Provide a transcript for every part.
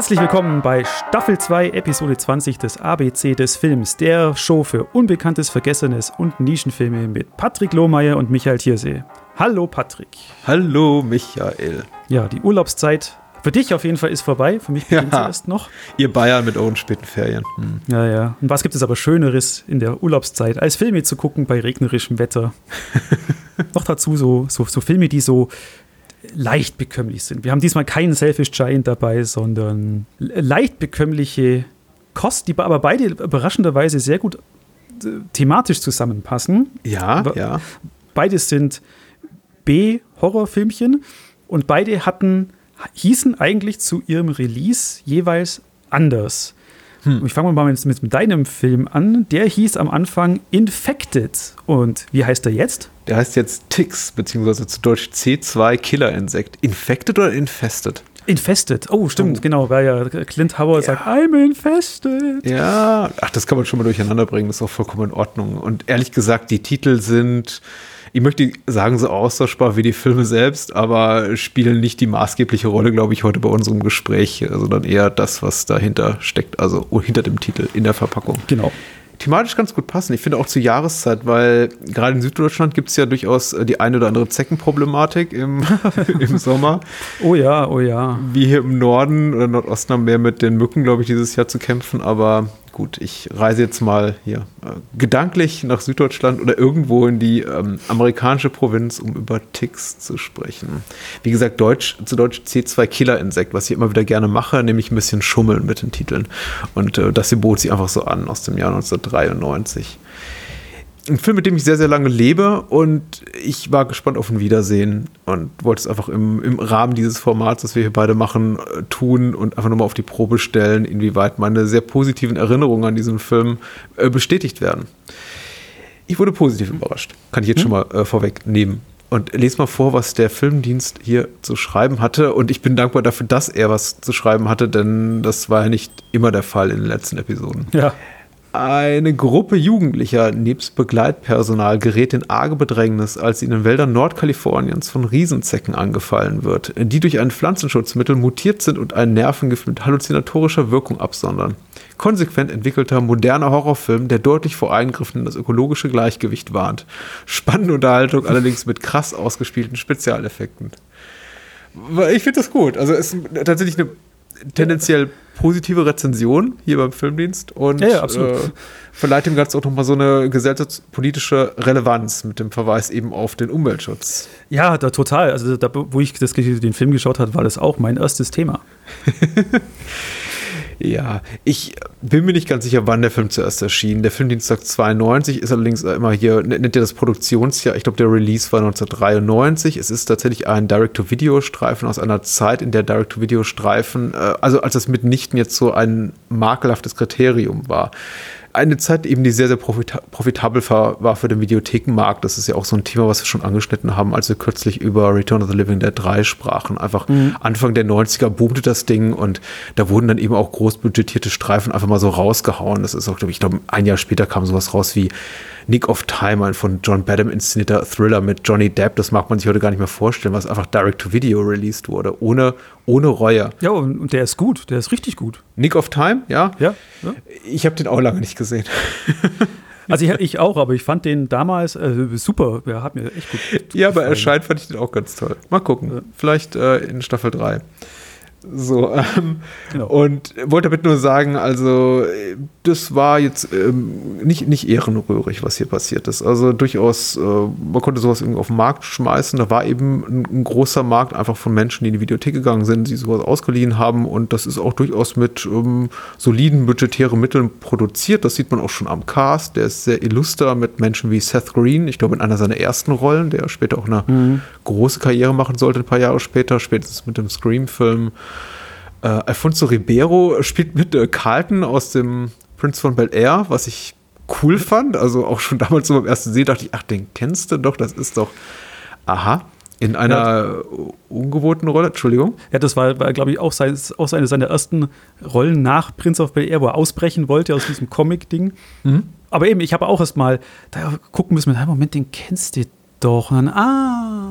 Herzlich willkommen bei Staffel 2, Episode 20 des ABC des Films, der Show für Unbekanntes, Vergessenes und Nischenfilme mit Patrick Lohmeier und Michael Thiersee. Hallo Patrick. Hallo Michael. Ja, die Urlaubszeit für dich auf jeden Fall ist vorbei, für mich beginnt ja. sie erst noch. Ihr Bayern mit euren späten Ferien. Hm. Ja, ja. Und was gibt es aber Schöneres in der Urlaubszeit, als Filme zu gucken bei regnerischem Wetter? noch dazu so, so, so Filme, die so leicht bekömmlich sind. Wir haben diesmal keinen Selfish Giant dabei, sondern leicht bekömmliche Kost, die aber beide überraschenderweise sehr gut äh, thematisch zusammenpassen. Ja, ja. Beide sind B-Horrorfilmchen und beide hatten, hießen eigentlich zu ihrem Release jeweils anders. Hm. Ich fange mal mit, mit, deinem Film an. Der hieß am Anfang Infected. Und wie heißt er jetzt? Der heißt jetzt Ticks, beziehungsweise zu Deutsch C2 Killerinsekt. Infected oder Infested? Infested. Oh, stimmt, oh. genau, weil ja Clint Howard ja. sagt, I'm infested. Ja, ach, das kann man schon mal durcheinander bringen, das ist auch vollkommen in Ordnung. Und ehrlich gesagt, die Titel sind ich möchte sagen, so austauschbar wie die Filme selbst, aber spielen nicht die maßgebliche Rolle, glaube ich, heute bei unserem Gespräch, sondern eher das, was dahinter steckt, also hinter dem Titel in der Verpackung. Genau thematisch ganz gut passen. Ich finde auch zur Jahreszeit, weil gerade in Süddeutschland gibt es ja durchaus die eine oder andere Zeckenproblematik im, im Sommer. Oh ja, oh ja. Wie hier im Norden oder Nordosten haben wir mit den Mücken, glaube ich, dieses Jahr zu kämpfen. Aber gut, ich reise jetzt mal hier äh, gedanklich nach Süddeutschland oder irgendwo in die ähm, amerikanische Provinz, um über Ticks zu sprechen. Wie gesagt, Deutsch, zu Deutsch C2 Killerinsekt, was ich immer wieder gerne mache, nämlich ein bisschen schummeln mit den Titeln. Und äh, das hier bot sich einfach so an aus dem Jahr 1993 ein Film, mit dem ich sehr, sehr lange lebe und ich war gespannt auf ein Wiedersehen und wollte es einfach im, im Rahmen dieses Formats, das wir hier beide machen, äh, tun und einfach nochmal auf die Probe stellen, inwieweit meine sehr positiven Erinnerungen an diesen Film äh, bestätigt werden. Ich wurde positiv überrascht, kann ich jetzt hm? schon mal äh, vorwegnehmen. Und lese mal vor, was der Filmdienst hier zu schreiben hatte. Und ich bin dankbar dafür, dass er was zu schreiben hatte, denn das war ja nicht immer der Fall in den letzten Episoden. Ja. Eine Gruppe Jugendlicher nebst Begleitpersonal gerät in arge Bedrängnis, als sie in den Wäldern Nordkaliforniens von Riesenzecken angefallen wird, die durch ein Pflanzenschutzmittel mutiert sind und ein Nervengift mit halluzinatorischer Wirkung absondern. Konsequent entwickelter moderner Horrorfilm, der deutlich vor Eingriffen in das ökologische Gleichgewicht warnt. Spannende Unterhaltung allerdings mit krass ausgespielten Spezialeffekten. Ich finde das gut. Also es ist tatsächlich eine tendenziell positive Rezension hier beim Filmdienst und ja, ja, äh, verleiht dem Ganzen auch nochmal so eine gesellschaftspolitische Relevanz mit dem Verweis eben auf den Umweltschutz. Ja, da total. Also da, wo ich das, den Film geschaut habe, war das auch mein erstes Thema. Ja, ich bin mir nicht ganz sicher, wann der Film zuerst erschien. Der Filmdienstag 92 ist allerdings immer hier, nennt ihr das Produktionsjahr. Ich glaube, der Release war 1993. Es ist tatsächlich ein Direct-to-Video-Streifen aus einer Zeit, in der Direct-to-Video-Streifen, äh, also als das mitnichten jetzt so ein makelhaftes Kriterium war eine Zeit eben, die sehr, sehr profita profitabel war für den Videothekenmarkt. Das ist ja auch so ein Thema, was wir schon angeschnitten haben, als wir kürzlich über Return of the Living Dead 3 sprachen. Einfach mhm. Anfang der 90er boomte das Ding und da wurden dann eben auch großbudgetierte Streifen einfach mal so rausgehauen. Das ist auch, glaube ich, glaube, ein Jahr später kam sowas raus wie Nick of Time, ein von John Badham inszenierter Thriller mit Johnny Depp. Das mag man sich heute gar nicht mehr vorstellen, was einfach direct-to-video released wurde, ohne, ohne Reue. Ja, und der ist gut, der ist richtig gut. Nick of Time, ja? Ja. ja. Ich habe den auch lange nicht gesehen. Also ich, ich, auch, aber ich fand den damals äh, super. Der hat mir echt gut. Ja, aber erscheint fand ich den auch ganz toll. Mal gucken. Vielleicht äh, in Staffel 3. So, ähm, genau. und wollte damit nur sagen, also das war jetzt ähm, nicht, nicht ehrenrührig, was hier passiert ist. Also durchaus, äh, man konnte sowas irgendwie auf den Markt schmeißen. Da war eben ein, ein, großer Markt einfach von Menschen, die in die Videothek gegangen sind, die sowas ausgeliehen haben und das ist auch durchaus mit ähm, soliden budgetären Mitteln produziert. Das sieht man auch schon am Cast. Der ist sehr illuster mit Menschen wie Seth Green, ich glaube in einer seiner ersten Rollen, der später auch eine mhm. Große Karriere machen sollte, ein paar Jahre später, spätestens mit dem Scream-Film. Äh, Alfonso Ribeiro spielt mit äh, Carlton aus dem Prince von Bel Air, was ich cool fand. Also auch schon damals so beim ersten Sehen dachte ich, ach, den kennst du doch, das ist doch, aha, in einer ja. ungewohnten Rolle, Entschuldigung. Ja, das war, war glaube ich, auch, sein, auch seine, seine ersten Rollen nach Prince of Bel Air, wo er ausbrechen wollte aus diesem Comic-Ding. Mhm. Aber eben, ich habe auch erst mal da gucken müssen, Moment, den kennst du doch. Und dann, ah.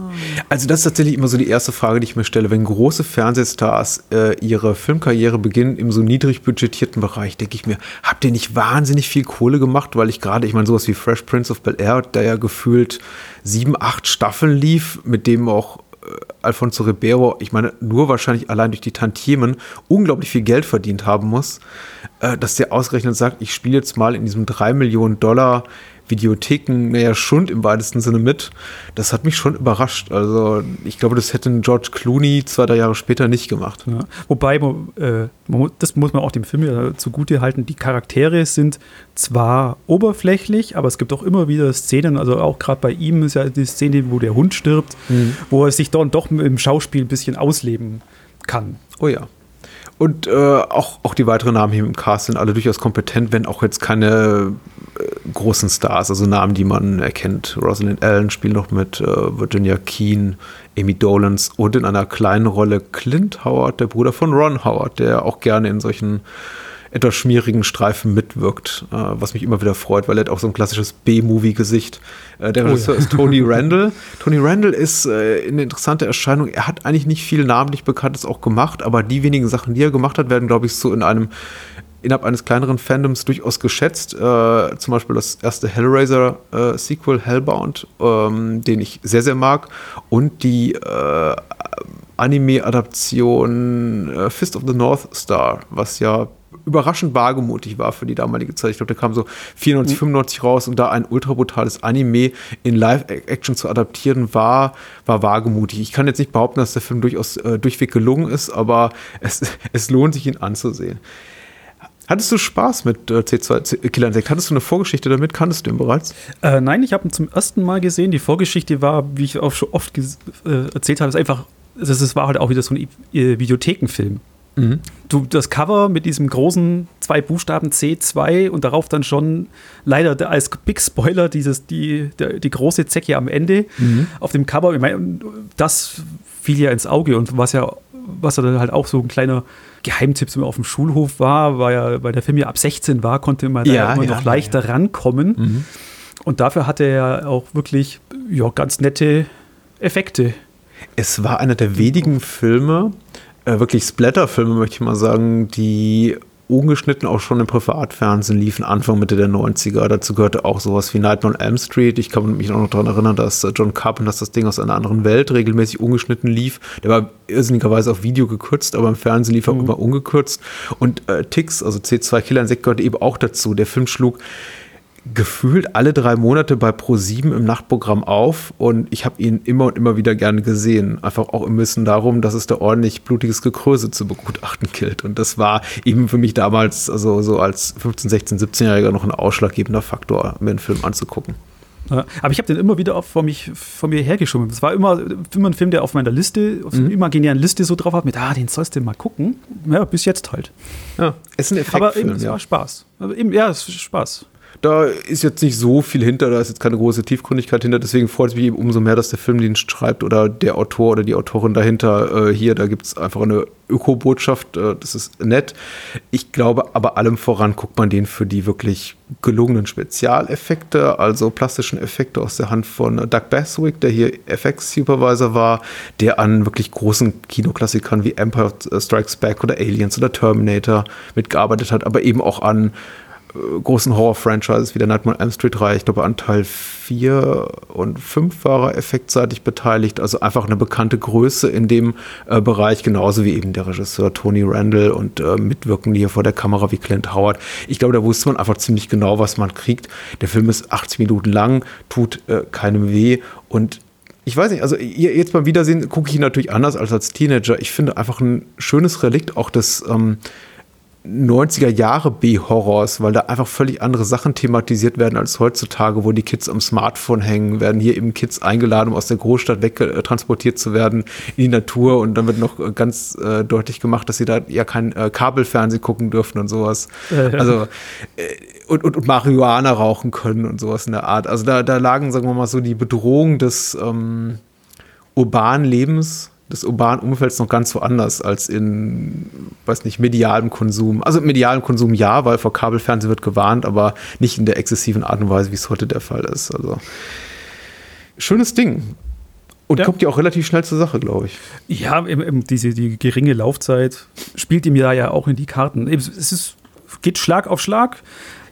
Also das ist tatsächlich immer so die erste Frage, die ich mir stelle. Wenn große Fernsehstars äh, ihre Filmkarriere beginnen im so niedrig budgetierten Bereich, denke ich mir, habt ihr nicht wahnsinnig viel Kohle gemacht? Weil ich gerade, ich meine, sowas wie Fresh Prince of Bel-Air, der ja gefühlt sieben, acht Staffeln lief, mit dem auch äh, Alfonso Ribeiro, ich meine, nur wahrscheinlich allein durch die Tantiemen unglaublich viel Geld verdient haben muss, äh, dass der ausgerechnet sagt, ich spiele jetzt mal in diesem drei Millionen Dollar Videotheken, naja, Schund im weitesten Sinne mit. Das hat mich schon überrascht. Also ich glaube, das hätte George Clooney zwei, drei Jahre später nicht gemacht. Ja. Wobei, äh, das muss man auch dem Film ja zugute halten, die Charaktere sind zwar oberflächlich, aber es gibt auch immer wieder Szenen, also auch gerade bei ihm ist ja die Szene, wo der Hund stirbt, mhm. wo er sich dann doch im Schauspiel ein bisschen ausleben kann. Oh ja. Und äh, auch, auch die weiteren Namen hier im Cast sind alle durchaus kompetent, wenn auch jetzt keine äh, großen Stars, also Namen, die man erkennt. Rosalind Allen spielt noch mit, äh, Virginia Keane, Amy Dolans und in einer kleinen Rolle Clint Howard, der Bruder von Ron Howard, der auch gerne in solchen etwas schmierigen Streifen mitwirkt, äh, was mich immer wieder freut, weil er hat auch so ein klassisches B-Movie-Gesicht. Äh, der Regisseur oh ja. ist Tony Randall. Tony Randall ist äh, eine interessante Erscheinung. Er hat eigentlich nicht viel namentlich Bekanntes auch gemacht, aber die wenigen Sachen, die er gemacht hat, werden, glaube ich, so in einem innerhalb eines kleineren Fandoms durchaus geschätzt. Äh, zum Beispiel das erste Hellraiser-Sequel äh, Hellbound, ähm, den ich sehr, sehr mag. Und die äh, Anime-Adaption äh, Fist of the North Star, was ja überraschend wagemutig war für die damalige Zeit. Ich glaube, der kam so 94, 95 mhm. raus und da ein ultra brutales Anime in Live-Action zu adaptieren war, war wagemutig. Ich kann jetzt nicht behaupten, dass der Film durchaus äh, durchweg gelungen ist, aber es, es lohnt sich, ihn anzusehen. Hattest du Spaß mit äh, C2 Killer Insect? Hattest du eine Vorgeschichte damit? Kanntest du ihn bereits? Äh, nein, ich habe ihn zum ersten Mal gesehen. Die Vorgeschichte war, wie ich auch schon oft äh, erzählt habe, ist einfach, das war halt auch wieder so ein Videothekenfilm. Mhm. Du, das Cover mit diesem großen zwei Buchstaben C2 und darauf dann schon leider als Big Spoiler dieses, die, der, die große Zecke am Ende mhm. auf dem Cover. Ich meine, das fiel ja ins Auge und was ja, was ja dann halt auch so ein kleiner Geheimtipp auf dem Schulhof war, war ja, weil der Film ja ab 16 war, konnte man da ja, immer ja, noch leichter ja. rankommen. Mhm. Und dafür hatte er auch wirklich ja, ganz nette Effekte. Es war einer der wenigen Filme, äh, wirklich Splatter-Filme, möchte ich mal sagen, die ungeschnitten auch schon im Privatfernsehen liefen, Anfang, Mitte der 90er. Dazu gehörte auch sowas wie Nightmare on Elm Street. Ich kann mich auch noch daran erinnern, dass äh, John Carpenter das Ding aus einer anderen Welt regelmäßig ungeschnitten lief. Der war irrsinnigerweise auf Video gekürzt, aber im Fernsehen lief er mhm. immer ungekürzt. Und äh, Tix, also C2 Killer Insekt, gehörte eben auch dazu. Der Film schlug gefühlt alle drei Monate bei Pro7 im Nachtprogramm auf und ich habe ihn immer und immer wieder gerne gesehen. Einfach auch im Wissen darum, dass es da ordentlich blutiges Gekröse zu begutachten gilt. Und das war eben für mich damals, also so als 15, 16, 17-Jähriger noch ein ausschlaggebender Faktor, mir einen Film anzugucken. Ja, aber ich habe den immer wieder vor, mich, vor mir hergeschoben. Es war immer, immer ein Film, der auf meiner Liste, auf so einer mhm. imaginären Liste so drauf hat, mit, ah, den sollst du mal gucken. Ja, bis jetzt halt. Ja, ist ein Effekt. Aber eben, es ja. war Spaß. Aber eben, ja, es ist Spaß. Da ist jetzt nicht so viel hinter, da ist jetzt keine große Tiefgründigkeit hinter, deswegen freut es mich eben umso mehr, dass der Filmdienst schreibt oder der Autor oder die Autorin dahinter äh, hier, da gibt es einfach eine Öko-Botschaft, äh, das ist nett. Ich glaube, aber allem voran guckt man den für die wirklich gelungenen Spezialeffekte, also plastischen Effekte aus der Hand von Doug Baswick, der hier FX-Supervisor war, der an wirklich großen Kinoklassikern wie Empire Strikes Back oder Aliens oder Terminator mitgearbeitet hat, aber eben auch an großen Horror-Franchises wie der Nightmare on Elm Street 3, ich glaube an Teil 4 und 5 war er effektseitig beteiligt, also einfach eine bekannte Größe in dem äh, Bereich, genauso wie eben der Regisseur Tony Randall und äh, Mitwirkende hier vor der Kamera wie Clint Howard. Ich glaube, da wusste man einfach ziemlich genau, was man kriegt. Der Film ist 80 Minuten lang, tut äh, keinem weh und ich weiß nicht, also jetzt beim Wiedersehen gucke ich ihn natürlich anders als als Teenager. Ich finde einfach ein schönes Relikt auch des ähm, 90er Jahre B-Horrors, weil da einfach völlig andere Sachen thematisiert werden als heutzutage, wo die Kids am Smartphone hängen, werden hier eben Kids eingeladen, um aus der Großstadt wegtransportiert zu werden in die Natur und dann wird noch ganz äh, deutlich gemacht, dass sie da ja kein äh, Kabelfernsehen gucken dürfen und sowas. Also äh, und, und, und Marihuana rauchen können und sowas in der Art. Also da, da lagen, sagen wir mal so, die Bedrohung des ähm, urbanen Lebens des urbanen Umfelds noch ganz woanders als in, weiß nicht, medialem Konsum. Also medialem Konsum ja, weil vor Kabelfernsehen wird gewarnt, aber nicht in der exzessiven Art und Weise, wie es heute der Fall ist. Also schönes Ding. Und ja. kommt ja auch relativ schnell zur Sache, glaube ich. Ja, diese die geringe Laufzeit spielt ihm ja, ja auch in die Karten. Es ist, geht Schlag auf Schlag.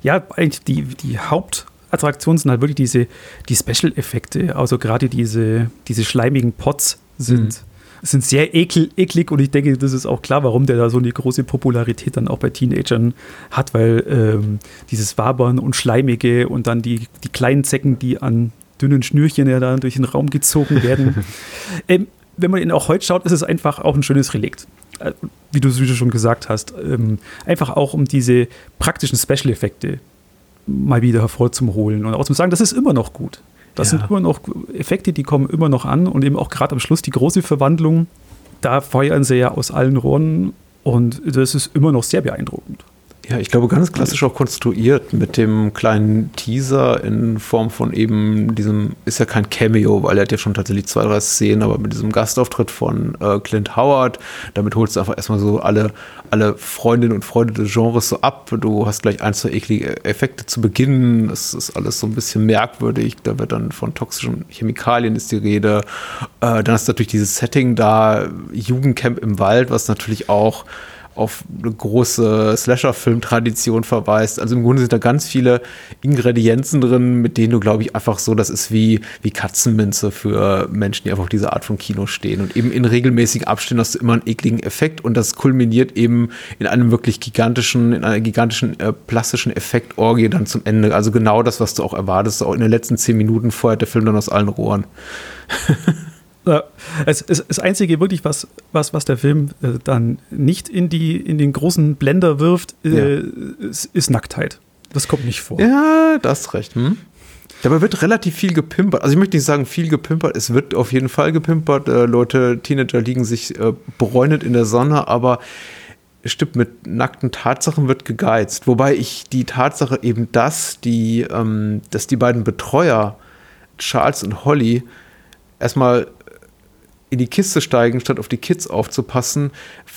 Ja, eigentlich die, die Hauptattraktionen sind halt wirklich diese die Special-Effekte. Also gerade diese, diese schleimigen Pots sind, mhm. Sind sehr ekel, eklig und ich denke, das ist auch klar, warum der da so eine große Popularität dann auch bei Teenagern hat, weil ähm, dieses Wabern und Schleimige und dann die, die kleinen Zecken, die an dünnen Schnürchen ja da durch den Raum gezogen werden. ähm, wenn man ihn auch heute schaut, ist es einfach auch ein schönes Relikt. Äh, wie, du, wie du schon gesagt hast. Ähm, einfach auch um diese praktischen Special-Effekte mal wieder hervorzuholen und auch zu sagen, das ist immer noch gut. Das ja. sind immer noch Effekte, die kommen immer noch an und eben auch gerade am Schluss die große Verwandlung. Da feuern sie ja aus allen Rohren und das ist immer noch sehr beeindruckend. Ja, ich glaube, ganz klassisch auch konstruiert mit dem kleinen Teaser in Form von eben diesem, ist ja kein Cameo, weil er hat ja schon tatsächlich zwei, drei Szenen, aber mit diesem Gastauftritt von äh, Clint Howard, damit holst du einfach erstmal so alle, alle Freundinnen und Freunde des Genres so ab. Du hast gleich ein, zwei eklige Effekte zu Beginn. Es ist alles so ein bisschen merkwürdig. Da wird dann von toxischen Chemikalien ist die Rede. Äh, dann hast du natürlich dieses Setting da, Jugendcamp im Wald, was natürlich auch auf eine große Slasher-Film-Tradition verweist. Also im Grunde sind da ganz viele Ingredienzen drin, mit denen du, glaube ich, einfach so, das ist wie, wie Katzenminze für Menschen, die einfach auf diese Art von Kino stehen. Und eben in regelmäßigen Abständen hast du immer einen ekligen Effekt und das kulminiert eben in einem wirklich gigantischen, in einer gigantischen äh, plastischen Effektorgie dann zum Ende. Also genau das, was du auch erwartest. Auch in den letzten zehn Minuten feuert der Film dann aus allen Rohren. Ja, es, es, das Einzige wirklich, was, was, was der Film äh, dann nicht in, die, in den großen Blender wirft, äh, ja. ist, ist, Nacktheit. Das kommt nicht vor. Ja, das ist recht. Hm? Dabei wird relativ viel gepimpert. Also ich möchte nicht sagen viel gepimpert, es wird auf jeden Fall gepimpert. Äh, Leute, Teenager liegen sich äh, bräunet in der Sonne, aber es stimmt, mit nackten Tatsachen wird gegeizt. Wobei ich die Tatsache eben, dass die, ähm, dass die beiden Betreuer, Charles und Holly, erstmal in die Kiste steigen, statt auf die Kids aufzupassen,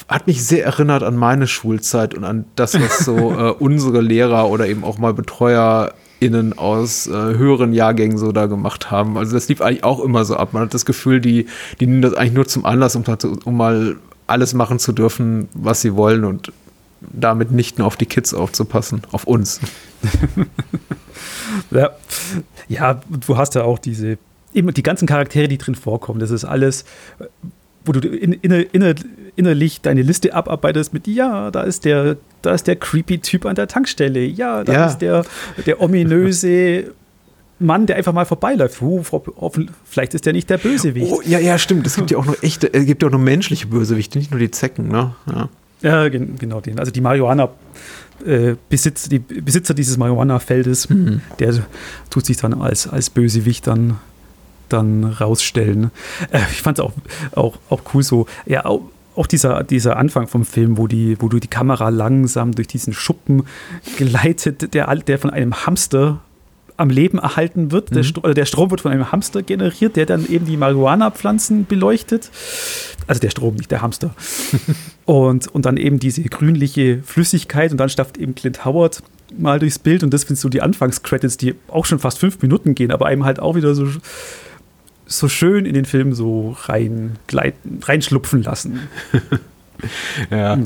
hat mich sehr erinnert an meine Schulzeit und an das, was so äh, unsere Lehrer oder eben auch mal BetreuerInnen aus äh, höheren Jahrgängen so da gemacht haben. Also das lief eigentlich auch immer so ab. Man hat das Gefühl, die, die nehmen das eigentlich nur zum Anlass, um, um mal alles machen zu dürfen, was sie wollen und damit nicht nur auf die Kids aufzupassen, auf uns. ja. ja, du hast ja auch diese eben die ganzen Charaktere, die drin vorkommen, das ist alles, wo du in, inner, inner, innerlich deine Liste abarbeitest mit, ja, da ist der, da ist der creepy Typ an der Tankstelle, ja, da ja. ist der, der ominöse Mann, der einfach mal vorbeiläuft. Uh, vielleicht ist der nicht der Bösewicht. Oh, ja, ja, stimmt. Es gibt ja auch noch echte, es gibt ja auch noch menschliche Bösewichte, nicht nur die Zecken, ne? Ja, ja genau den. Also die Marihuana äh, Besitz, die Besitzer dieses Marihuana-Feldes, mhm. der tut sich dann als, als Bösewicht dann dann rausstellen. Äh, ich fand es auch, auch, auch cool so, ja, auch, auch dieser, dieser Anfang vom Film, wo, die, wo du die Kamera langsam durch diesen Schuppen gleitet, der, der von einem Hamster am Leben erhalten wird. Mhm. Der, Stro der, Strom wird von einem Hamster generiert, der dann eben die Marihuana-Pflanzen beleuchtet. Also der Strom, nicht der Hamster. und, und dann eben diese grünliche Flüssigkeit und dann stafft eben Clint Howard mal durchs Bild und das findest du die Anfangscredits, die auch schon fast fünf Minuten gehen, aber einem halt auch wieder so so schön in den Film so rein reinschlupfen lassen. ja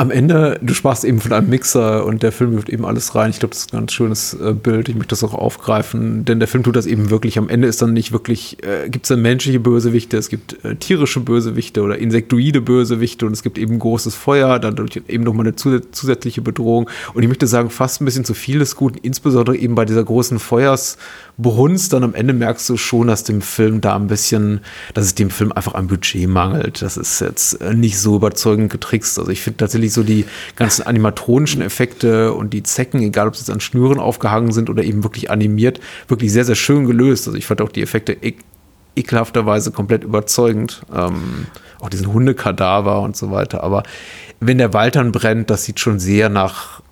am Ende, du sprachst eben von einem Mixer und der Film wirft eben alles rein. Ich glaube, das ist ein ganz schönes äh, Bild. Ich möchte das auch aufgreifen, denn der Film tut das eben wirklich. Am Ende ist dann nicht wirklich, äh, gibt es dann menschliche Bösewichte, es gibt äh, tierische Bösewichte oder insektoide Bösewichte und es gibt eben großes Feuer, dann eben nochmal eine zus zusätzliche Bedrohung. Und ich möchte sagen, fast ein bisschen zu viel des Guten, insbesondere eben bei dieser großen Feuersbrunst. Dann am Ende merkst du schon, dass dem Film da ein bisschen, dass es dem Film einfach am Budget mangelt. Das ist jetzt äh, nicht so überzeugend getrickst. Also ich finde tatsächlich wirklich so die ganzen animatronischen Effekte und die Zecken, egal ob sie jetzt an Schnüren aufgehangen sind oder eben wirklich animiert, wirklich sehr, sehr schön gelöst. Also ich fand auch die Effekte e ekelhafterweise komplett überzeugend. Ähm, auch diesen Hundekadaver und so weiter. Aber wenn der Wald dann brennt, das sieht schon sehr nach,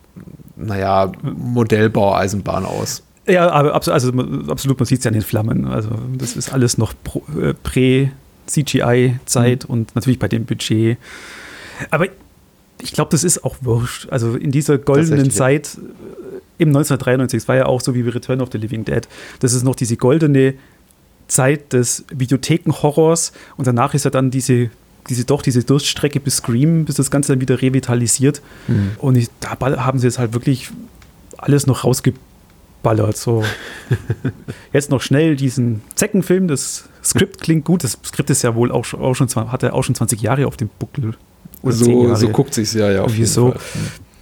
naja, Modellbaueisenbahn aus. Ja, aber also absolut, man sieht es ja an den Flammen. Also das ist alles noch äh, Prä-CGI-Zeit mhm. und natürlich bei dem Budget. Aber ich glaube, das ist auch wurscht. Also in dieser goldenen Zeit, äh, im 1993, es war ja auch so wie Return of the Living Dead, das ist noch diese goldene Zeit des Videothekenhorrors und danach ist ja dann diese diese doch diese Durststrecke bis Scream, bis das Ganze dann wieder revitalisiert. Mhm. Und ich, da haben sie jetzt halt wirklich alles noch rausgeballert. So. jetzt noch schnell diesen Zeckenfilm, das Skript klingt gut. Das Skript ist ja wohl auch, auch schon, hat er auch schon 20 Jahre auf dem Buckel. So, so guckt sich ja, ja. Auf jeden so. Fall.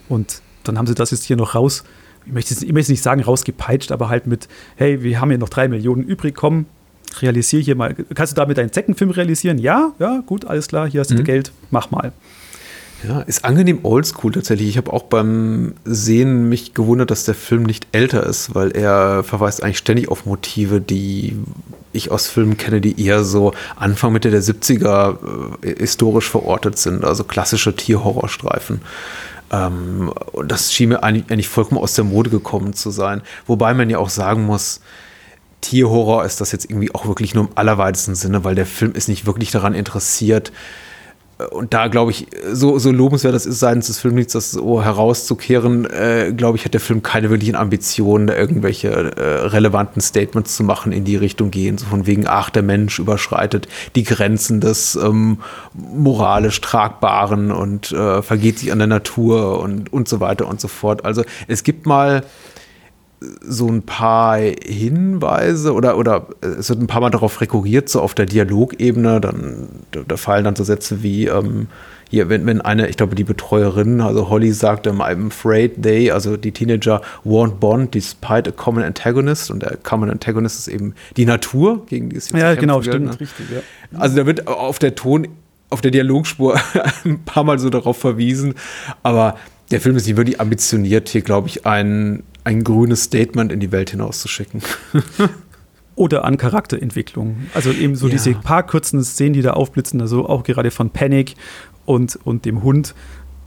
Und dann haben sie das jetzt hier noch raus, ich möchte, ich möchte nicht sagen rausgepeitscht, aber halt mit, hey, wir haben hier noch drei Millionen übrig, komm, realisiere hier mal. Kannst du damit einen Zeckenfilm realisieren? Ja, ja, gut, alles klar, hier hast du mhm. Geld, mach mal. Ja, ist angenehm oldschool tatsächlich. Ich habe auch beim Sehen mich gewundert, dass der Film nicht älter ist, weil er verweist eigentlich ständig auf Motive, die ich aus Filmen kenne, die eher so Anfang Mitte der 70er äh, historisch verortet sind, also klassische Tierhorrorstreifen. Ähm, und das schien mir eigentlich vollkommen aus der Mode gekommen zu sein. Wobei man ja auch sagen muss, Tierhorror ist das jetzt irgendwie auch wirklich nur im allerweitesten Sinne, weil der Film ist nicht wirklich daran interessiert, und da glaube ich, so, so lobenswert das ist seitens des Filmlieds, das so herauszukehren, äh, glaube ich, hat der Film keine wirklichen Ambitionen, irgendwelche äh, relevanten Statements zu machen, in die Richtung gehen. So von wegen, ach, der Mensch überschreitet die Grenzen des ähm, moralisch Tragbaren und äh, vergeht sich an der Natur und, und so weiter und so fort. Also es gibt mal so ein paar Hinweise oder, oder es wird ein paar Mal darauf rekurriert, so auf der Dialogebene, dann da fallen dann so Sätze wie, ähm, hier, wenn, wenn eine, ich glaube, die Betreuerin, also Holly sagt, I'm afraid they, also die Teenager, won't bond despite a common antagonist und der common antagonist ist eben die Natur, gegen die es jetzt Ja, genau, wird, stimmt, ne? richtig, ja. Also da wird auf der Ton, auf der Dialogspur ein paar Mal so darauf verwiesen, aber der Film ist nicht wirklich ambitioniert, hier, glaube ich, ein ein grünes Statement in die Welt hinauszuschicken. Oder an Charakterentwicklung. Also eben so ja. diese paar kurzen Szenen, die da aufblitzen, also auch gerade von Panic und, und dem Hund.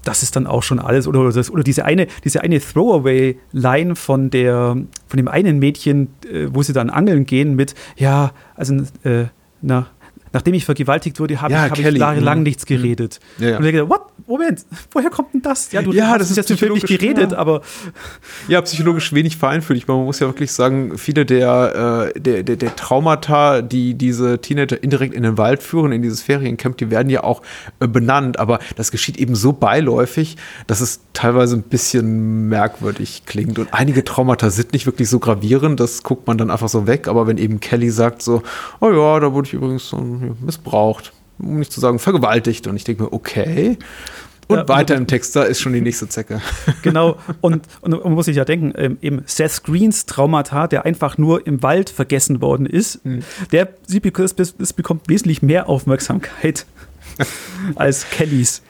Das ist dann auch schon alles. Oder, das, oder diese eine, diese eine Throwaway-Line von, von dem einen Mädchen, äh, wo sie dann angeln gehen mit, ja, also äh, na, nachdem ich vergewaltigt wurde, habe ja, ich, hab ich jahrelang mhm. nichts mhm. geredet. Ja, ja. Und ich dachte, what? Moment, woher kommt denn das? Ja, du ja, hast das ist jetzt nicht geredet, aber. Ja, psychologisch wenig vereinführlich. Man muss ja wirklich sagen, viele der, äh, der, der, der, Traumata, die diese Teenager indirekt in den Wald führen, in dieses Feriencamp, die werden ja auch äh, benannt, aber das geschieht eben so beiläufig, dass es teilweise ein bisschen merkwürdig klingt. Und einige Traumata sind nicht wirklich so gravierend, das guckt man dann einfach so weg, aber wenn eben Kelly sagt so, oh ja, da wurde ich übrigens so missbraucht, um nicht zu sagen vergewaltigt. Und ich denke mir, okay. Und ja, weiter im Text, da ist schon die nächste Zecke. Genau, und, und man muss sich ja denken, ähm, eben Seth Greens Traumata, der einfach nur im Wald vergessen worden ist, mhm. der das bekommt wesentlich mehr Aufmerksamkeit als Kellys.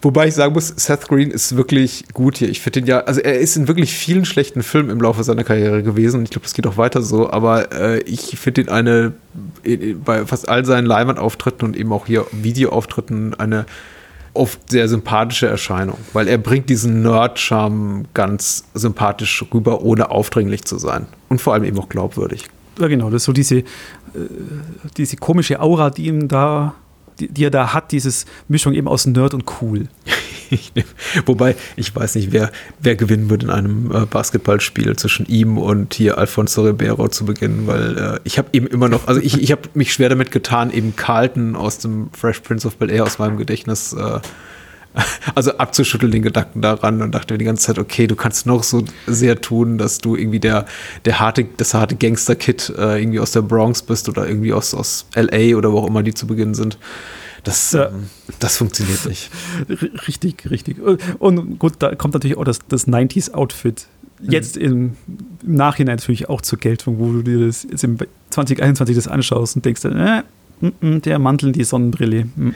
Wobei ich sagen muss, Seth Green ist wirklich gut hier. Ich finde ihn ja, also er ist in wirklich vielen schlechten Filmen im Laufe seiner Karriere gewesen und ich glaube, es geht auch weiter so, aber äh, ich finde ihn eine, bei fast all seinen Leinwandauftritten und eben auch hier Videoauftritten eine oft sehr sympathische Erscheinung, weil er bringt diesen Nerd-Charme ganz sympathisch rüber, ohne aufdringlich zu sein und vor allem eben auch glaubwürdig. Ja, genau, das ist so diese, äh, diese komische Aura, die ihm da die, die er da hat, dieses Mischung eben aus Nerd und cool. Wobei, ich weiß nicht, wer, wer gewinnen würde in einem äh, Basketballspiel zwischen ihm und hier Alfonso Ribeiro zu beginnen, weil äh, ich habe eben immer noch, also ich, ich habe mich schwer damit getan, eben Carlton aus dem Fresh Prince of Bel Air aus meinem Gedächtnis äh, also abzuschütteln den Gedanken daran und dachte mir die ganze Zeit, okay, du kannst noch so sehr tun, dass du irgendwie der, der harte, das harte Gangster-Kid äh, irgendwie aus der Bronx bist oder irgendwie aus, aus LA oder wo auch immer die zu Beginn sind. Das, ja. ähm, das funktioniert nicht. Richtig, richtig. Und gut, da kommt natürlich auch das, das 90s-Outfit jetzt mhm. im, im, Nachhinein natürlich auch zur Geltung, wo du dir das jetzt im 2021 das anschaust und denkst, äh, m -m, der Mantel, die Sonnenbrille. M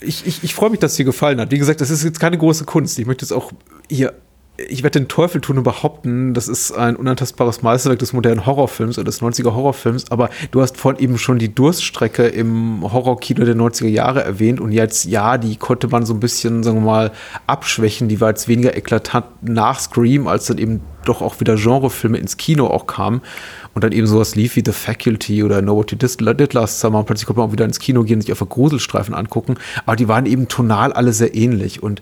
ich, ich, ich freue mich, dass es dir gefallen hat. Wie gesagt, das ist jetzt keine große Kunst. Ich möchte es auch hier ich werde den Teufel tun und behaupten, das ist ein unantastbares Meisterwerk des modernen Horrorfilms oder des 90er Horrorfilms, aber du hast vorhin eben schon die Durststrecke im Horrorkino der 90er Jahre erwähnt und jetzt, ja, die konnte man so ein bisschen, sagen wir mal, abschwächen, die war jetzt weniger eklatant nach Scream, als dann eben doch auch wieder Genrefilme ins Kino auch kamen und dann eben sowas lief wie The Faculty oder Know What You Did Last Summer und plötzlich konnte man auch wieder ins Kino gehen und sich einfach Gruselstreifen angucken, aber die waren eben tonal alle sehr ähnlich und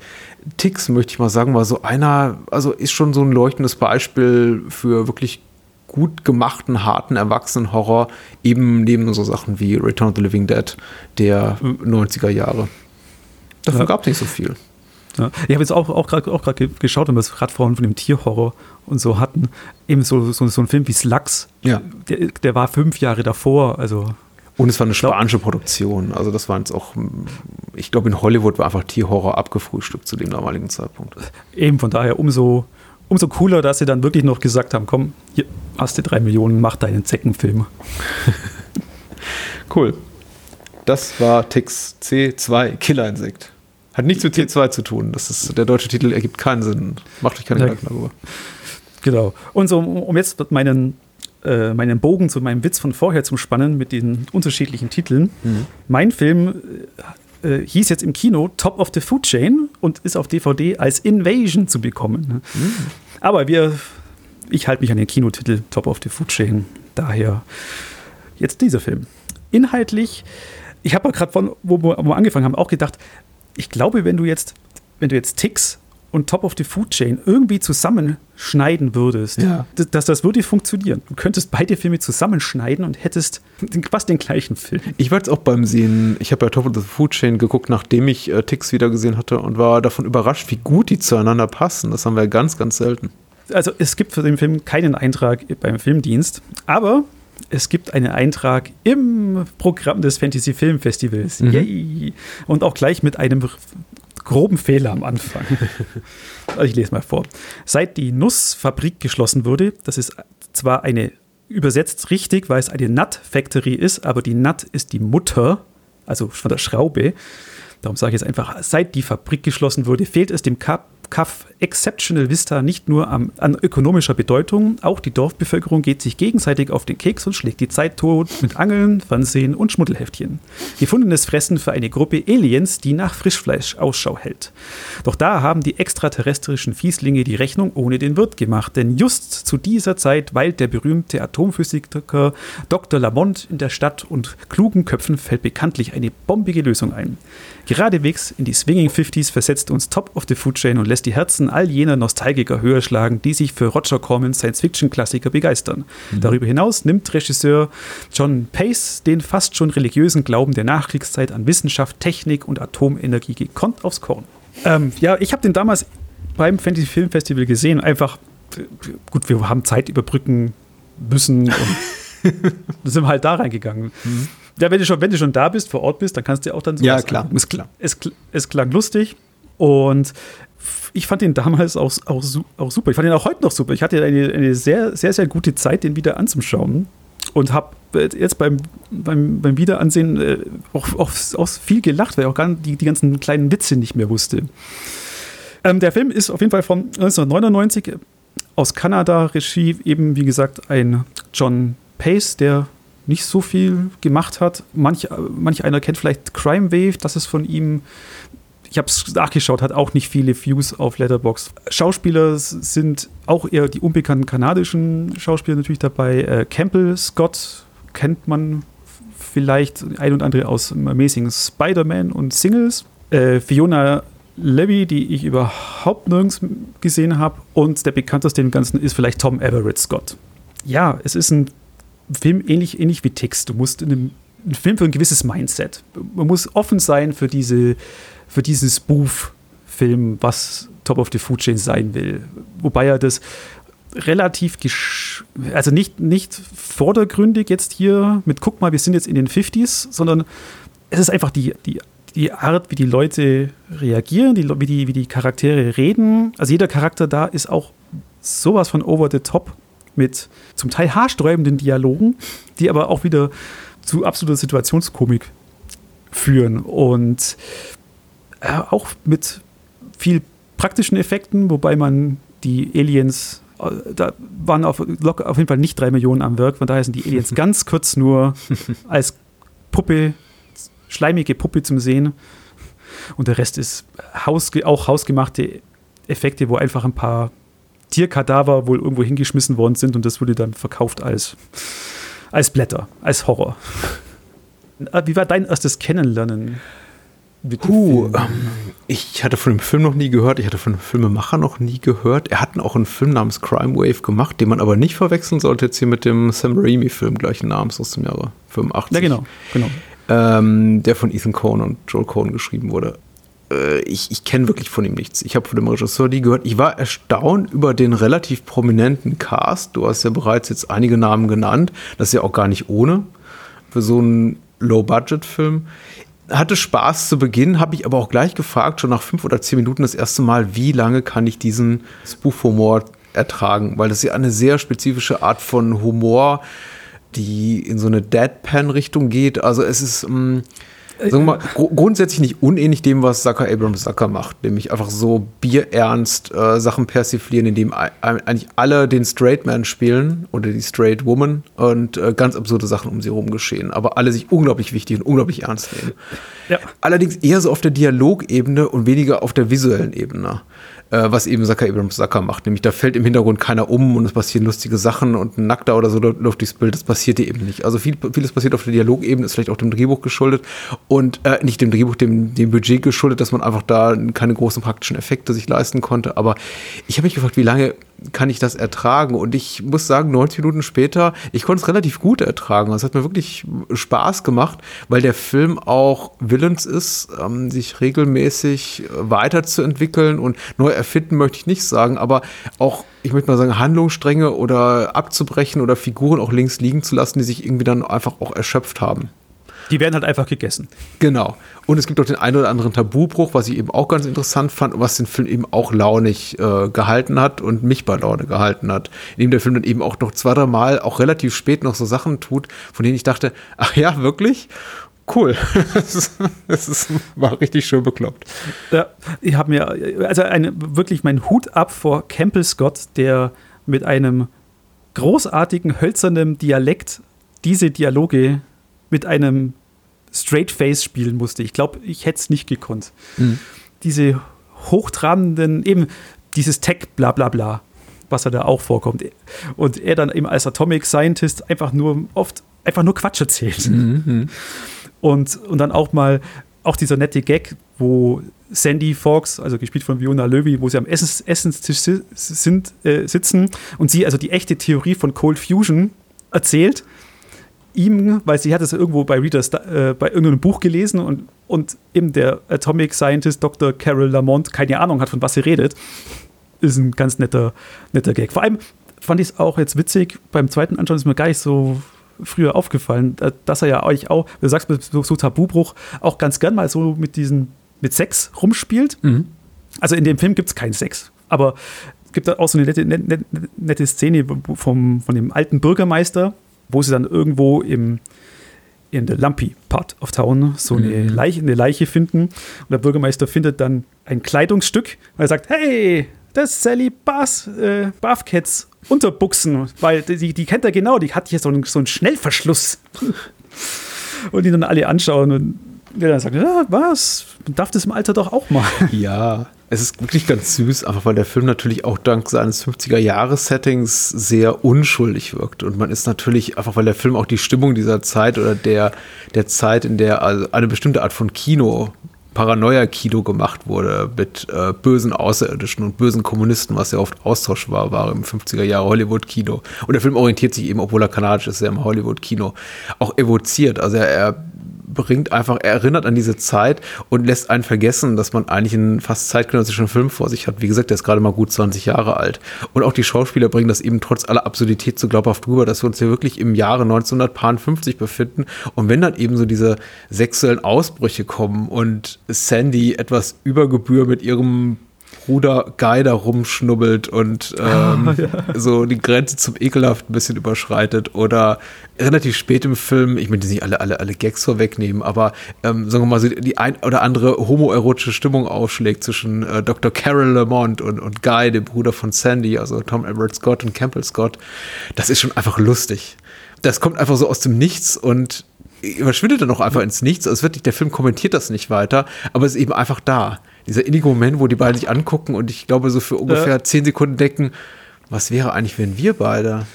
Tix, möchte ich mal sagen, war so einer, also ist schon so ein leuchtendes Beispiel für wirklich gut gemachten, harten Erwachsenen-Horror, eben neben so Sachen wie Return of the Living Dead der 90er Jahre. Davon ja. gab es nicht so viel. Ja. Ich habe jetzt auch, auch gerade auch geschaut, wenn wir es gerade vorhin von dem Tierhorror und so hatten. Eben so, so, so ein Film wie Slugs, ja. der, der war fünf Jahre davor. Also und es war eine spanische Produktion. Also das war jetzt auch, ich glaube in Hollywood war einfach Tierhorror abgefrühstückt zu dem damaligen Zeitpunkt. Eben von daher umso, umso cooler, dass sie dann wirklich noch gesagt haben, komm, hier hast du drei Millionen, mach deinen Zeckenfilm. cool. Das war Tix C2 Killerinsekt. Hat nichts mit T2 zu tun. Das ist, der deutsche Titel ergibt keinen Sinn. Macht euch keine ja, Gedanken darüber. Genau. Und so, um jetzt meinen, äh, meinen Bogen zu meinem Witz von vorher zu spannen mit den unterschiedlichen Titeln. Mhm. Mein Film äh, hieß jetzt im Kino Top of the Food Chain und ist auf DVD als Invasion zu bekommen. Mhm. Aber wir, ich halte mich an den Kinotitel Top of the Food Chain. Daher jetzt dieser Film. Inhaltlich ich habe gerade von, wo, wo wir angefangen haben, auch gedacht, ich glaube, wenn du jetzt, wenn du jetzt Ticks und Top of the Food Chain irgendwie zusammenschneiden würdest, ja. dass das würde funktionieren. Du könntest beide Filme zusammenschneiden und hättest fast den gleichen Film. Ich war jetzt auch beim Sehen, ich habe ja Top of the Food Chain geguckt, nachdem ich äh, Ticks wieder gesehen hatte und war davon überrascht, wie gut die zueinander passen. Das haben wir ganz, ganz selten. Also es gibt für den Film keinen Eintrag beim Filmdienst, aber es gibt einen Eintrag im Programm des Fantasy Film Festivals. Mhm. Yay! Und auch gleich mit einem groben Fehler am Anfang. Also ich lese mal vor. Seit die Nussfabrik geschlossen wurde, das ist zwar eine übersetzt richtig, weil es eine Nut Factory ist, aber die Nut ist die Mutter, also von der Schraube. Darum sage ich jetzt einfach, seit die Fabrik geschlossen wurde, fehlt es dem Kap Kaff Exceptional Vista nicht nur an, an ökonomischer Bedeutung, auch die Dorfbevölkerung geht sich gegenseitig auf den Keks und schlägt die Zeit tot mit Angeln, Fernsehen und Schmuddelheftchen. Gefundenes Fressen für eine Gruppe Aliens, die nach Frischfleisch Ausschau hält. Doch da haben die extraterrestrischen Fieslinge die Rechnung ohne den Wirt gemacht, denn just zu dieser Zeit weilt der berühmte Atomphysiker Dr. Lamont in der Stadt und klugen Köpfen fällt bekanntlich eine bombige Lösung ein. Geradewegs in die Swinging 50s versetzt uns Top of the Food Chain und lässt die Herzen all jener Nostalgiker höher schlagen, die sich für Roger Cormans Science-Fiction-Klassiker begeistern. Mhm. Darüber hinaus nimmt Regisseur John Pace den fast schon religiösen Glauben der Nachkriegszeit an Wissenschaft, Technik und Atomenergie gekonnt aufs Korn. Ähm, ja, ich habe den damals beim Fantasy Film Festival gesehen. Einfach, gut, wir haben Zeit überbrücken müssen und sind halt da reingegangen. Mhm. Ja, wenn du, schon, wenn du schon da bist, vor Ort bist, dann kannst du auch dann so. Ja, klar. Es. Es, es, klang lustig und ich fand den damals auch, auch, auch, super. Ich fand ihn auch heute noch super. Ich hatte eine, eine sehr, sehr, sehr gute Zeit, den wieder anzuschauen und habe jetzt beim, beim, beim Wiederansehen äh, auch, auch, auch, viel gelacht, weil ich auch gar die, die ganzen kleinen Witze nicht mehr wusste. Ähm, der Film ist auf jeden Fall von 1999 aus Kanada, Regie eben, wie gesagt, ein John Pace, der nicht so viel gemacht hat. Manch, manch einer kennt vielleicht Crime Wave, das ist von ihm. Ich habe es nachgeschaut, hat auch nicht viele Views auf Letterbox. Schauspieler sind auch eher die unbekannten kanadischen Schauspieler natürlich dabei. Äh, Campbell Scott kennt man vielleicht ein und andere aus Amazing Spider-Man und Singles. Äh, Fiona Levy, die ich überhaupt nirgends gesehen habe. Und der bekannteste im Ganzen ist vielleicht Tom Everett Scott. Ja, es ist ein Film ähnlich, ähnlich wie Tix. Du musst in einem ein Film für ein gewisses Mindset. Man muss offen sein für diese, für diesen Spoof-Film, was Top of the Food Chain sein will. Wobei er das relativ, also nicht, nicht vordergründig jetzt hier mit, guck mal, wir sind jetzt in den 50s, sondern es ist einfach die, die, die Art, wie die Leute reagieren, die, wie, die, wie die Charaktere reden. Also jeder Charakter da ist auch sowas von over the top mit zum Teil haarsträubenden Dialogen, die aber auch wieder zu absoluter Situationskomik führen und äh, auch mit viel praktischen Effekten, wobei man die Aliens, äh, da waren auf, auf jeden Fall nicht drei Millionen am Werk, von daher sind die Aliens ganz kurz nur als Puppe, schleimige Puppe zum Sehen. Und der Rest ist hausge auch hausgemachte Effekte, wo einfach ein paar Tierkadaver wohl irgendwo hingeschmissen worden sind und das wurde dann verkauft als, als Blätter, als Horror. Wie war dein erstes Kennenlernen Puh, ähm, ich hatte von dem Film noch nie gehört, ich hatte von dem Filmemacher noch nie gehört. Er hat auch einen Film namens Crime Wave gemacht, den man aber nicht verwechseln sollte jetzt hier mit dem Sam Raimi-Film gleichen Namens aus dem Jahre 85. Ja, genau, genau. Ähm, der von Ethan Cohn und Joel Cohn geschrieben wurde. Äh, ich, ich kenne wirklich von ihm nichts. Ich habe von dem Regisseur nie gehört. Ich war erstaunt über den relativ prominenten Cast. Du hast ja bereits jetzt einige Namen genannt. Das ist ja auch gar nicht ohne für so einen Low-Budget-Film hatte Spaß zu Beginn, habe ich aber auch gleich gefragt, schon nach fünf oder zehn Minuten das erste Mal, wie lange kann ich diesen Spoof-Humor ertragen? Weil das ist ja eine sehr spezifische Art von Humor, die in so eine Deadpan-Richtung geht. Also es ist, mh, mm, mal, gr grundsätzlich nicht unähnlich dem, was Zucker Abrams Zucker macht, nämlich einfach so bierernst äh, Sachen persiflieren, indem eigentlich alle den Straight Man spielen oder die Straight Woman und äh, ganz absurde Sachen um sie herum geschehen, aber alle sich unglaublich wichtig und unglaublich ernst nehmen. Ja. Allerdings eher so auf der Dialogebene und weniger auf der visuellen Ebene äh, was eben Saka Abrams Saka macht. Nämlich da fällt im Hintergrund keiner um und es passieren lustige Sachen und ein Nackter oder so läuft durchs Bild. Das passiert eben nicht. Also viel, vieles passiert auf der Dialogebene, ist vielleicht auch dem Drehbuch geschuldet und äh, nicht dem Drehbuch, dem, dem Budget geschuldet, dass man einfach da keine großen praktischen Effekte sich leisten konnte. Aber ich habe mich gefragt, wie lange kann ich das ertragen? Und ich muss sagen, 90 Minuten später, ich konnte es relativ gut ertragen. Es hat mir wirklich Spaß gemacht, weil der Film auch willens ist, ähm, sich regelmäßig weiterzuentwickeln und neu erfinden möchte ich nicht sagen, aber auch, ich möchte mal sagen, Handlungsstränge oder abzubrechen oder Figuren auch links liegen zu lassen, die sich irgendwie dann einfach auch erschöpft haben. Die werden halt einfach gegessen. Genau. Und es gibt auch den einen oder anderen Tabubruch, was ich eben auch ganz interessant fand und was den Film eben auch launig äh, gehalten hat und mich bei Laune gehalten hat. Indem der Film dann eben auch noch zwei, drei Mal, auch relativ spät noch so Sachen tut, von denen ich dachte, ach ja, wirklich? Cool. das, ist, das ist, war richtig schön bekloppt. Ja, ich habe mir, also eine, wirklich meinen Hut ab vor Campbell Scott, der mit einem großartigen, hölzernen Dialekt diese Dialoge mit einem Straight Face spielen musste. Ich glaube, ich hätte es nicht gekonnt. Mhm. Diese hochtrabenden, eben dieses Tech, bla bla bla, was er da auch vorkommt. Und er dann eben als Atomic Scientist einfach nur oft einfach nur Quatsch erzählt. Mhm. Und, und dann auch mal auch dieser nette Gag, wo Sandy Fox, also gespielt von Fiona Löwy, wo sie am Essens Essenstisch sind, äh, sitzen und sie also die echte Theorie von Cold Fusion erzählt ihm, weil sie hat es irgendwo bei Readers, äh, bei irgendeinem Buch gelesen und, und eben der Atomic Scientist Dr. Carol Lamont keine Ahnung hat, von was sie redet, ist ein ganz netter, netter Gag. Vor allem fand ich es auch jetzt witzig, beim zweiten Anschauen ist mir gar nicht so früher aufgefallen, dass er ja euch auch, du sagst, so, so Tabubruch auch ganz gern mal so mit diesen, mit Sex rumspielt. Mhm. Also in dem Film gibt es keinen Sex, aber es gibt auch so eine nette, nette, nette Szene vom, von dem alten Bürgermeister, wo sie dann irgendwo im, in der Lumpy Part of Town so eine, mhm. Leiche, eine Leiche finden. Und der Bürgermeister findet dann ein Kleidungsstück, weil er sagt, hey, das ist Sally Bath, äh, Bathcats Unterbuchsen, weil die, die kennt er genau, die hat hier so einen, so einen Schnellverschluss. und die dann alle anschauen und der dann sagt, ja, was? Man darf das im Alter doch auch mal. Ja, es ist wirklich ganz süß, einfach weil der Film natürlich auch dank seines 50er-Jahres-Settings sehr unschuldig wirkt. Und man ist natürlich, einfach weil der Film auch die Stimmung dieser Zeit oder der, der Zeit, in der also eine bestimmte Art von Kino Paranoia-Kino gemacht wurde mit äh, bösen Außerirdischen und bösen Kommunisten, was ja oft Austausch war, war im 50er Jahre Hollywood-Kino. Und der Film orientiert sich eben, obwohl er kanadisch ist, sehr im Hollywood-Kino auch evoziert. Also er, er bringt einfach, er erinnert an diese Zeit und lässt einen vergessen, dass man eigentlich einen fast zeitgenössischen Film vor sich hat. Wie gesagt, der ist gerade mal gut 20 Jahre alt. Und auch die Schauspieler bringen das eben trotz aller Absurdität so glaubhaft rüber, dass wir uns hier wirklich im Jahre 1950 befinden. Und wenn dann eben so diese sexuellen Ausbrüche kommen und Sandy etwas über Gebühr mit ihrem Bruder Guy da rumschnubbelt und ähm, oh, ja. so die Grenze zum Ekelhaft ein bisschen überschreitet oder relativ spät im Film, ich möchte nicht alle, alle, alle Gags vorwegnehmen, aber ähm, sagen wir mal, so die ein oder andere homoerotische Stimmung aufschlägt zwischen äh, Dr. Carol Lamont und, und Guy, dem Bruder von Sandy, also Tom Everett Scott und Campbell Scott, das ist schon einfach lustig. Das kommt einfach so aus dem Nichts und verschwindet dann auch einfach ins Nichts. Also wirklich, der Film kommentiert das nicht weiter, aber es ist eben einfach da dieser innige Moment, wo die beiden sich angucken und ich glaube, so für ungefähr ja. zehn Sekunden denken, was wäre eigentlich, wenn wir beide.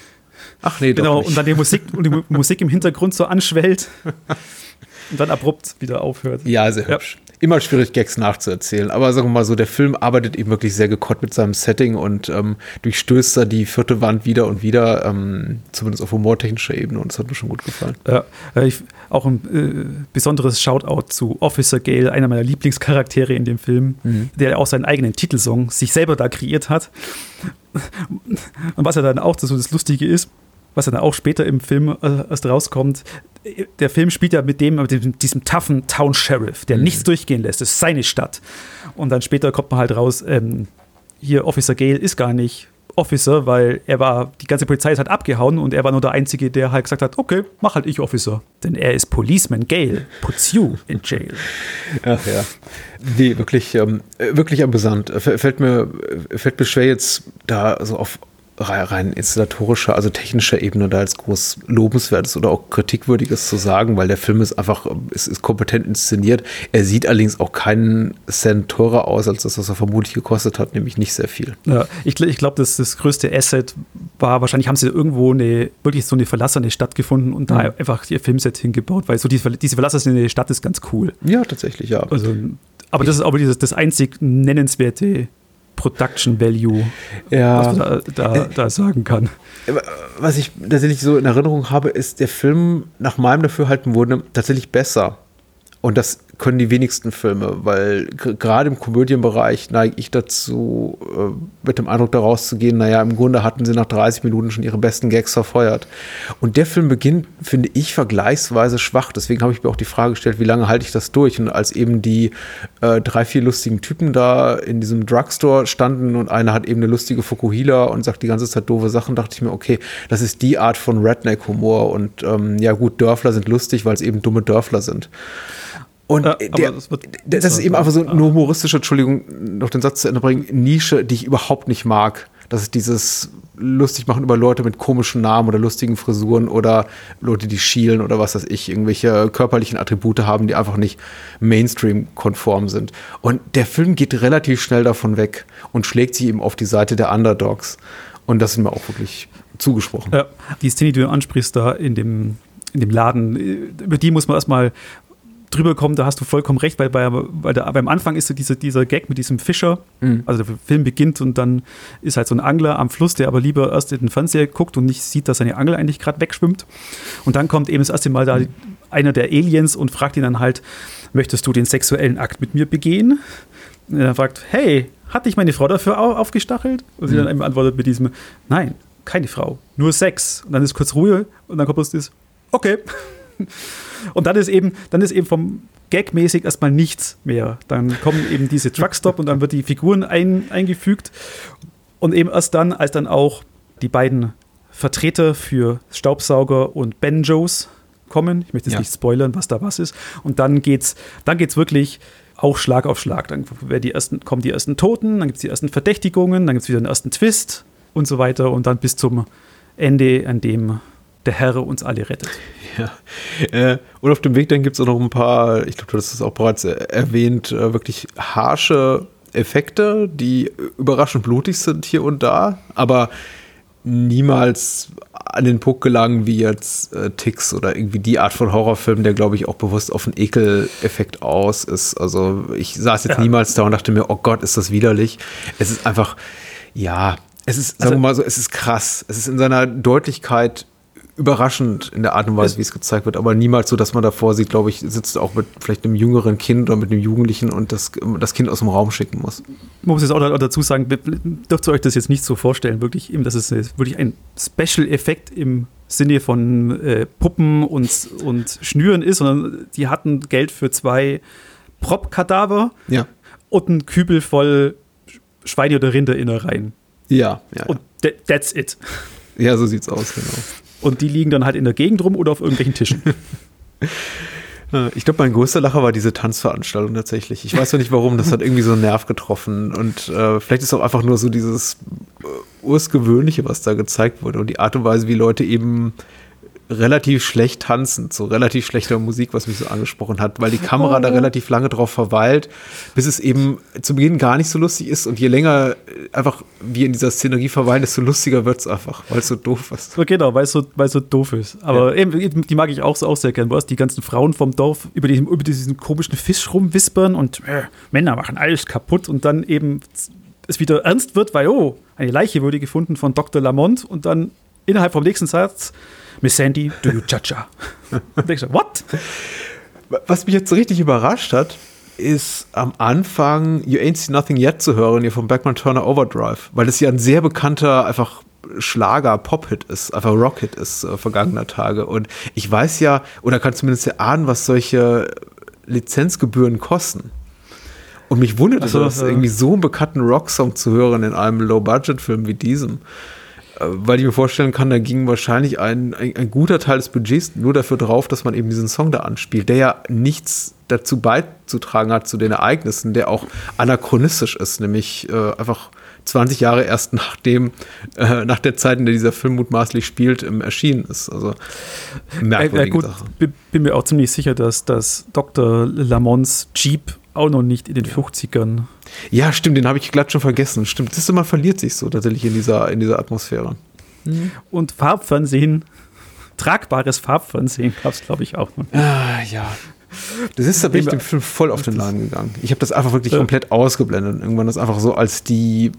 Ach nee, genau, und dann die Musik und die Musik im Hintergrund so anschwellt und dann abrupt wieder aufhört. Ja, sehr hübsch. Immer schwierig, Gags nachzuerzählen. Aber sagen wir mal so, der Film arbeitet eben wirklich sehr gekonnt mit seinem Setting und ähm, durchstößt da die vierte Wand wieder und wieder, ähm, zumindest auf humortechnischer Ebene. Und das hat mir schon gut gefallen. Ja, ich, auch ein äh, besonderes Shoutout zu Officer Gale, einer meiner Lieblingscharaktere in dem Film, mhm. der auch seinen eigenen Titelsong sich selber da kreiert hat. Und was ja dann auch so das Lustige ist, was dann auch später im Film äh, erst rauskommt, der Film spielt ja mit dem, mit dem diesem toughen Town Sheriff, der mhm. nichts durchgehen lässt. Das ist seine Stadt. Und dann später kommt man halt raus, ähm, hier Officer Gale ist gar nicht Officer, weil er war, die ganze Polizei ist halt abgehauen und er war nur der Einzige, der halt gesagt hat, okay, mach halt ich Officer. Denn er ist Policeman Gale, puts you in jail. Ach ja. Nee, wirklich, ähm, wirklich amüsant. Fällt mir, fällt mir schwer jetzt da so auf rein installatorischer, also technischer Ebene da als groß lobenswertes oder auch kritikwürdiges zu sagen, weil der Film ist einfach, es ist kompetent inszeniert. Er sieht allerdings auch keinen Cent teurer aus, als das, was er vermutlich gekostet hat, nämlich nicht sehr viel. Ja, ich, ich glaube, das, das größte Asset war wahrscheinlich, haben sie irgendwo eine, wirklich so eine verlassene Stadt gefunden und da mhm. einfach ihr Filmset hingebaut, weil so diese, diese verlassene Stadt ist ganz cool. Ja, tatsächlich, ja. Also, aber das ist aber dieses, das einzig nennenswerte Production Value, ja. was man da, da, da, sagen kann. Was ich tatsächlich so in Erinnerung habe, ist, der Film nach meinem Dafürhalten wurde tatsächlich besser. Und das können die wenigsten Filme, weil gerade im Komödienbereich neige ich dazu, äh, mit dem Eindruck daraus zu gehen, naja, im Grunde hatten sie nach 30 Minuten schon ihre besten Gags verfeuert. Und der Film beginnt, finde ich, vergleichsweise schwach. Deswegen habe ich mir auch die Frage gestellt, wie lange halte ich das durch? Und als eben die äh, drei, vier lustigen Typen da in diesem Drugstore standen und einer hat eben eine lustige Fukuhila und sagt die ganze Zeit doofe Sachen, dachte ich mir, okay, das ist die Art von Redneck-Humor. Und ähm, ja gut, Dörfler sind lustig, weil es eben dumme Dörfler sind. Und ja, der, das, das, ist eben einfach so eine humoristische, Entschuldigung, noch den Satz zu Ende bringen, Nische, die ich überhaupt nicht mag. Das ist dieses lustig machen über Leute mit komischen Namen oder lustigen Frisuren oder Leute, die schielen oder was weiß ich, irgendwelche körperlichen Attribute haben, die einfach nicht Mainstream-konform sind. Und der Film geht relativ schnell davon weg und schlägt sich eben auf die Seite der Underdogs. Und das ist mir auch wirklich zugesprochen. Ja, die Szene, die du ansprichst da in dem, in dem Laden, über die muss man erstmal drüber kommen, da hast du vollkommen recht, weil, bei, weil der, beim Anfang ist so diese, dieser Gag mit diesem Fischer, mhm. also der Film beginnt und dann ist halt so ein Angler am Fluss, der aber lieber erst in den Fernseher guckt und nicht sieht, dass seine Angel eigentlich gerade wegschwimmt. Und dann kommt eben das erste Mal da mhm. einer der Aliens und fragt ihn dann halt, möchtest du den sexuellen Akt mit mir begehen? Und er fragt, hey, hat dich meine Frau dafür aufgestachelt? Und sie mhm. dann eben antwortet mit diesem, nein, keine Frau, nur Sex. Und dann ist kurz Ruhe und dann kommt das, okay. Und dann ist eben, dann ist eben vom Gagmäßig erstmal nichts mehr. Dann kommen eben diese Truckstop und dann wird die Figuren ein, eingefügt. Und eben erst dann, als dann auch die beiden Vertreter für Staubsauger und Banjos kommen. Ich möchte jetzt ja. nicht spoilern, was da was ist. Und dann geht's, dann geht's wirklich auch Schlag auf Schlag. Dann die ersten, kommen die ersten Toten, dann gibt es die ersten Verdächtigungen, dann gibt es wieder einen ersten Twist und so weiter. Und dann bis zum Ende, an dem der Herr uns alle rettet. Ja. Äh, und auf dem Weg dann gibt es auch noch ein paar, ich glaube, du hast es auch bereits erwähnt, äh, wirklich harsche Effekte, die überraschend blutig sind hier und da, aber niemals an den Punkt gelangen wie jetzt äh, Ticks oder irgendwie die Art von Horrorfilm, der glaube ich auch bewusst auf einen Ekeleffekt aus ist. Also ich saß jetzt ja. niemals da und dachte mir, oh Gott, ist das widerlich. Es ist einfach, ja, es ist, sagen also, wir mal so, es ist krass. Es ist in seiner Deutlichkeit überraschend in der Art und Weise, wie es gezeigt wird, aber niemals so, dass man davor sieht, glaube ich, sitzt auch mit vielleicht einem jüngeren Kind oder mit einem Jugendlichen und das, das Kind aus dem Raum schicken muss. Man muss jetzt auch dazu sagen, dürft ihr euch das jetzt nicht so vorstellen, wirklich, das ist wirklich ein Special-Effekt im Sinne von äh, Puppen und, und Schnüren ist, sondern die hatten Geld für zwei Prop-Kadaver ja. und einen Kübel voll Schweine- oder Rinderinnereien. Ja, ja. Und that's it. Ja, so sieht's aus, genau. Und die liegen dann halt in der Gegend rum oder auf irgendwelchen Tischen. Ich glaube, mein größter Lacher war diese Tanzveranstaltung tatsächlich. Ich weiß noch nicht warum, das hat irgendwie so einen Nerv getroffen. Und äh, vielleicht ist auch einfach nur so dieses äh, Ursgewöhnliche, was da gezeigt wurde. Und die Art und Weise, wie Leute eben relativ schlecht tanzend, so relativ schlechter Musik, was mich so angesprochen hat, weil die Kamera Oh. da relativ lange drauf verweilt, bis es eben zu Beginn gar nicht so lustig ist und je länger äh, einfach wir in dieser Szenerie verweilen, desto lustiger wird es einfach, weil es so doof ist. Genau, weil es so, so doof ist. Aber eben, eben, die mag ich auch, so- auch sehr gern. Du hast die ganzen Frauen vom Dorf über, diesen, über diesen komischen Fisch rumwispern und äh, Männer machen alles kaputt und dann eben es wieder ernst wird, weil, oh, eine Leiche wurde gefunden von Dr. Lamont und dann innerhalb vom nächsten Satz, Miss Sandy, do you cha-cha? Und denkst du, what? Was mich jetzt so richtig überrascht hat, ist am Anfang You Ain't Seen Nothing Yet zu hören, hier von Backman Turner Overdrive, weil das ja ein sehr bekannter, einfach Schlager-Pop-Hit ist, einfach Rock-Hit ist äh, vergangener Tage. Und ich weiß ja, oder kann zumindest erahnen, was solche Lizenzgebühren kosten. Und mich wundert es, Ach so, dass ja. irgendwie so einen bekannten Rocksong zu hören in einem Low-Budget-Film wie diesem. Äh, Weil ich mir vorstellen kann, da ging wahrscheinlich ein, ein, ein guter Teil des Budgets nur dafür drauf, dass man eben diesen Song da anspielt, der ja nichts dazu beizutragen hat zu den Ereignissen, der auch anachronistisch ist, nämlich äh, einfach 20 Jahre erst nachdem, äh, nach der Zeit, in der dieser Film mutmaßlich spielt, ähm, erschienen ist. Also Äh, merkwürdige äh, gut, Sache. bin, mir auch ziemlich sicher, dass, dass Dr. Lamonts Jeep auch noch nicht in den 50ern Ja, stimmt, den habe ich glatt schon vergessen. Stimmt, das ist, man verliert sich so tatsächlich in dieser, in dieser Atmosphäre. und Farbfernsehen, tragbares Farbfernsehen gab es, glaube ich, auch noch. Ah, ja. Das ist, da bin ich Dem- Film voll auf den Laden gegangen. Ich habe das einfach wirklich Ja. komplett ausgeblendet und irgendwann das einfach so als die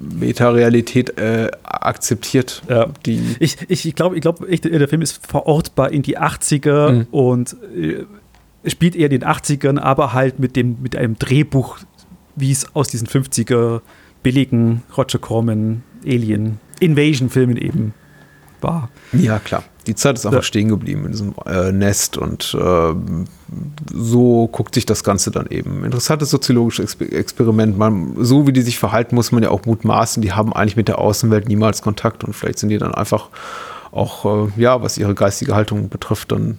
Meta-Realität äh, akzeptiert. Ja. Die, Ich, ich, ich glaube, ich glaub, echt, der Film ist verortbar in die 80er Mhm. und äh, spielt eher in den 80ern, aber halt mit, dem, mit einem Drehbuch, wie es aus diesen 50er billigen Roger Corman Alien Invasion-Filmen eben war. ja, klar. Die Zeit ist einfach Ja. stehen geblieben in diesem äh, Nest und ähm, so guckt sich das Ganze dann eben. Interessantes soziologisches Exper Experiment. Man, so wie die sich verhalten, muss man ja auch mutmaßen, die haben eigentlich mit der Außenwelt niemals Kontakt und vielleicht sind die dann einfach auch, äh, ja, was ihre geistige Haltung betrifft, dann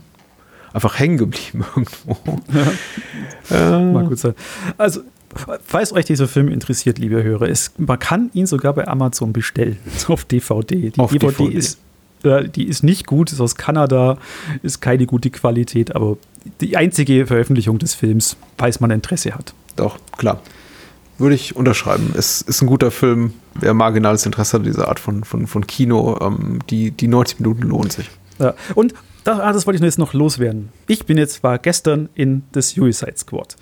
einfach hängen geblieben irgendwo. Mag gut sein. Also, falls euch dieser Film interessiert, liebe Hörer, es, man kann ihn sogar bei Amazon bestellen auf DVD. Die Auf DVD, DVD. ist äh, die ist nicht gut, ist aus Kanada, ist keine gute Qualität, aber die einzige Veröffentlichung des Films, falls man Interesse hat. Doch, klar. Würde ich unterschreiben. Es ist ein guter Film. Wer marginales Interesse hat an dieser Art von, von, von Kino, ähm, die, die 90 Minuten lohnt sich. Ja. Und das, ah, das wollte ich nur jetzt noch loswerden. Ich bin jetzt war gestern in The Suicide Squad,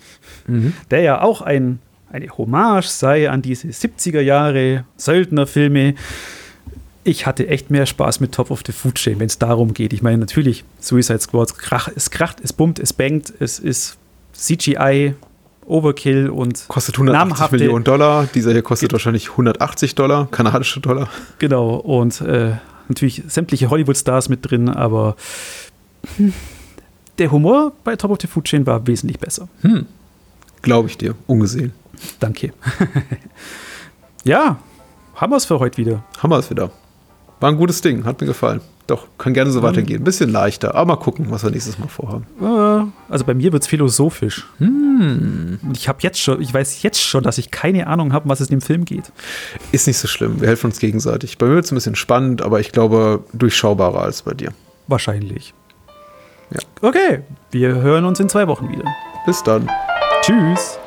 der ja auch ein, eine Hommage sei an diese 70er Jahre Söldnerfilme. Ich hatte echt mehr Spaß mit Top of the Food Chain, wenn es darum geht. Ich meine, natürlich, Suicide Squad, krach, es kracht, es bummt, es bangt, es ist CGI, Overkill und Kostet 180 namhafte- Millionen Dollar. Dieser hier kostet wahrscheinlich 180 Dollar, kanadische Dollar. Genau, und äh, natürlich sämtliche Hollywood-Stars mit drin, aber hm, der Humor bei Top of the Food Chain war wesentlich besser. Glaube ich dir. Ungesehen. Danke. ja, haben wir es für heute wieder. Haben wir es wieder. War ein gutes Ding. Hat mir gefallen. Doch, kann gerne so weitergehen. Bisschen leichter. Aber mal gucken, was wir nächstes Mal vorhaben. Äh, also bei mir wird es philosophisch. Und Ich habe jetzt schon, ich weiß jetzt schon, dass ich keine Ahnung habe, was es in dem Film geht. Ist nicht so schlimm. Wir helfen uns gegenseitig. Bei mir wird es ein bisschen spannend, aber ich glaube durchschaubarer als bei dir. Wahrscheinlich. Ja. Okay, wir hören uns in zwei Wochen wieder. Bis dann. Tschüss.